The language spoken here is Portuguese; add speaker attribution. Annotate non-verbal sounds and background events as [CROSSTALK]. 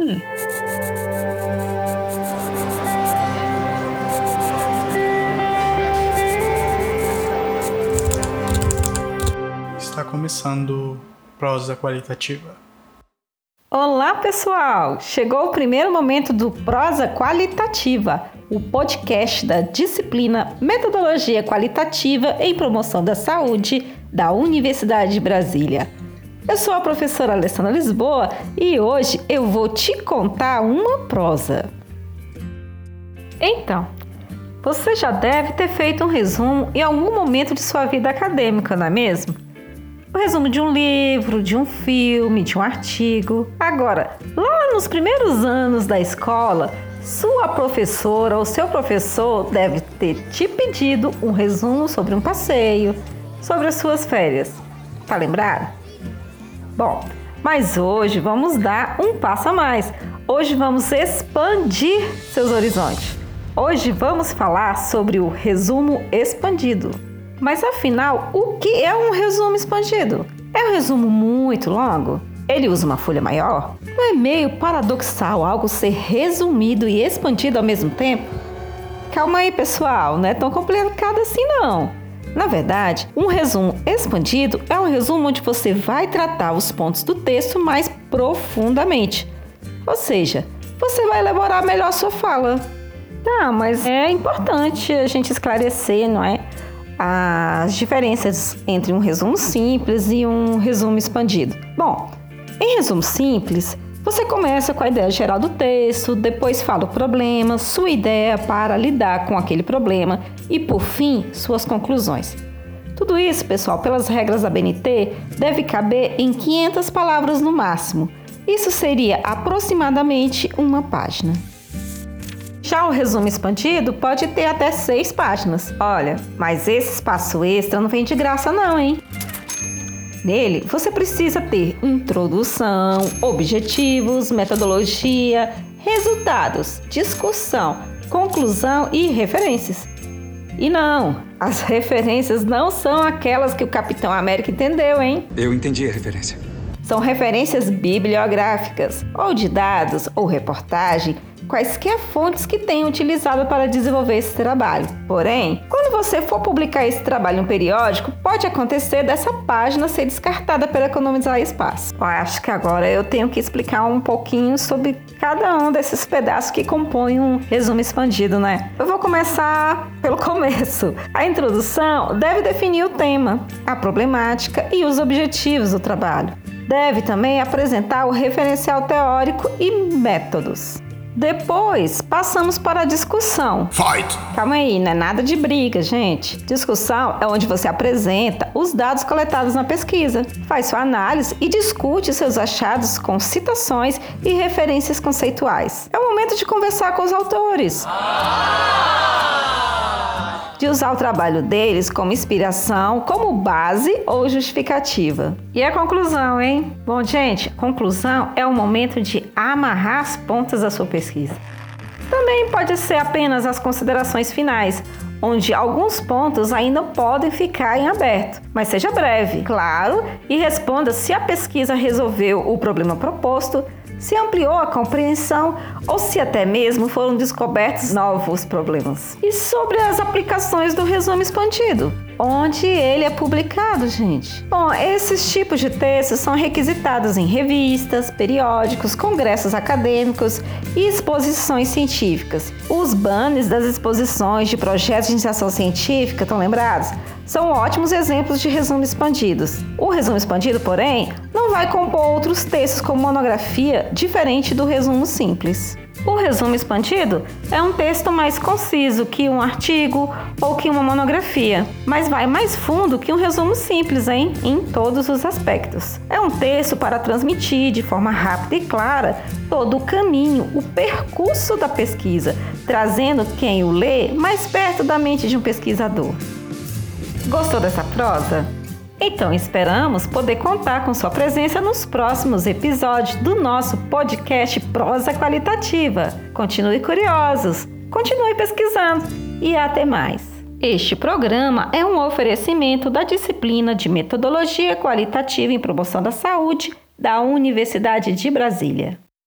Speaker 1: Hum. Está começando prosa qualitativa.
Speaker 2: Olá, pessoal! Chegou o primeiro momento do Prosa Qualitativa, o podcast da disciplina Metodologia Qualitativa em Promoção da Saúde da Universidade de Brasília. Eu sou a professora Alessandra Lisboa e hoje eu vou te contar uma prosa. Então, você já deve ter feito um resumo em algum momento de sua vida acadêmica, não é mesmo? O resumo de um livro, de um filme, de um artigo. Agora, lá nos primeiros anos da escola, sua professora ou seu professor deve ter te pedido um resumo sobre um passeio, sobre as suas férias. Tá lembrado? Bom, mas hoje vamos dar um passo a mais. Hoje vamos expandir seus horizontes. Hoje vamos falar sobre o resumo expandido. Mas afinal, o que é um resumo expandido? É um resumo muito longo? Ele usa uma folha maior? Não é meio paradoxal algo ser resumido e expandido ao mesmo tempo? Calma aí, pessoal, não é tão complicado assim não. Na verdade, um resumo expandido é um resumo onde você vai tratar os pontos do texto mais profundamente. Ou seja, você vai elaborar melhor sua fala. Tá, mas é importante a gente esclarecer, não é? As diferenças entre um resumo simples e um resumo expandido. Bom, em resumo simples, você começa com a ideia geral do texto, depois fala o problema, sua ideia para lidar com aquele problema e, por fim, suas conclusões. Tudo isso, pessoal, pelas regras da BNT, deve caber em 500 palavras no máximo. Isso seria aproximadamente uma página. Já o resumo expandido pode ter até seis páginas. Olha, mas esse espaço extra não vem de graça não, hein? Nele, você precisa ter introdução, objetivos, metodologia, resultados, discussão, conclusão e referências. E não, as [LAUGHS] referências não são aquelas que o Capitão América entendeu, hein?
Speaker 3: Eu entendi a referência.
Speaker 2: São referências bibliográficas, ou de dados, ou reportagem quaisquer fontes que tenham utilizado para desenvolver esse trabalho. Porém, quando você for publicar esse trabalho em um periódico, pode acontecer dessa página ser descartada para economizar espaço. Eu acho que agora eu tenho que explicar um pouquinho sobre cada um desses pedaços que compõem um resumo expandido, né? Eu vou começar pelo [LAUGHS] começo. A introdução deve definir o tema, a problemática e os objetivos do trabalho. Deve também apresentar o referencial teórico e métodos. Depois, passamos para a discussão.
Speaker 4: Fight!
Speaker 2: Calma aí, não é nada de briga, gente. Discussão é onde você apresenta os dados coletados na pesquisa, faz sua análise e discute seus achados com citações e referências conceituais. É o momento de conversar com os autores. Ah! De usar o trabalho deles como inspiração, como base ou justificativa. E a conclusão, hein? Bom, gente, conclusão é o momento de amarrar as pontas da sua pesquisa. Também pode ser apenas as considerações finais, onde alguns pontos ainda podem ficar em aberto, mas seja breve, claro, e responda se a pesquisa resolveu o problema proposto, se ampliou a compreensão ou se até mesmo foram descobertos novos problemas. E sobre as aplicações do resumo expandido, onde ele é publicado, gente. Bom, esses tipos de textos são requisitados em revistas, periódicos, congressos acadêmicos e exposições científicas. Os banners das exposições de projetos de iniciação científica, estão lembrados? São ótimos exemplos de resumo expandidos. O resumo expandido, porém, não vai compor outros textos como monografia, diferente do resumo simples. O resumo expandido é um texto mais conciso que um artigo ou que uma monografia, mas vai mais fundo que um resumo simples, hein? Em todos os aspectos. É um texto para transmitir de forma rápida e clara todo o caminho, o percurso da pesquisa, trazendo quem o lê mais perto da mente de um pesquisador. Gostou dessa prosa? Então esperamos poder contar com sua presença nos próximos episódios do nosso podcast Prosa Qualitativa. Continue curiosos, continue pesquisando e até mais. Este programa é um oferecimento da disciplina de Metodologia Qualitativa em Promoção da Saúde da Universidade de Brasília.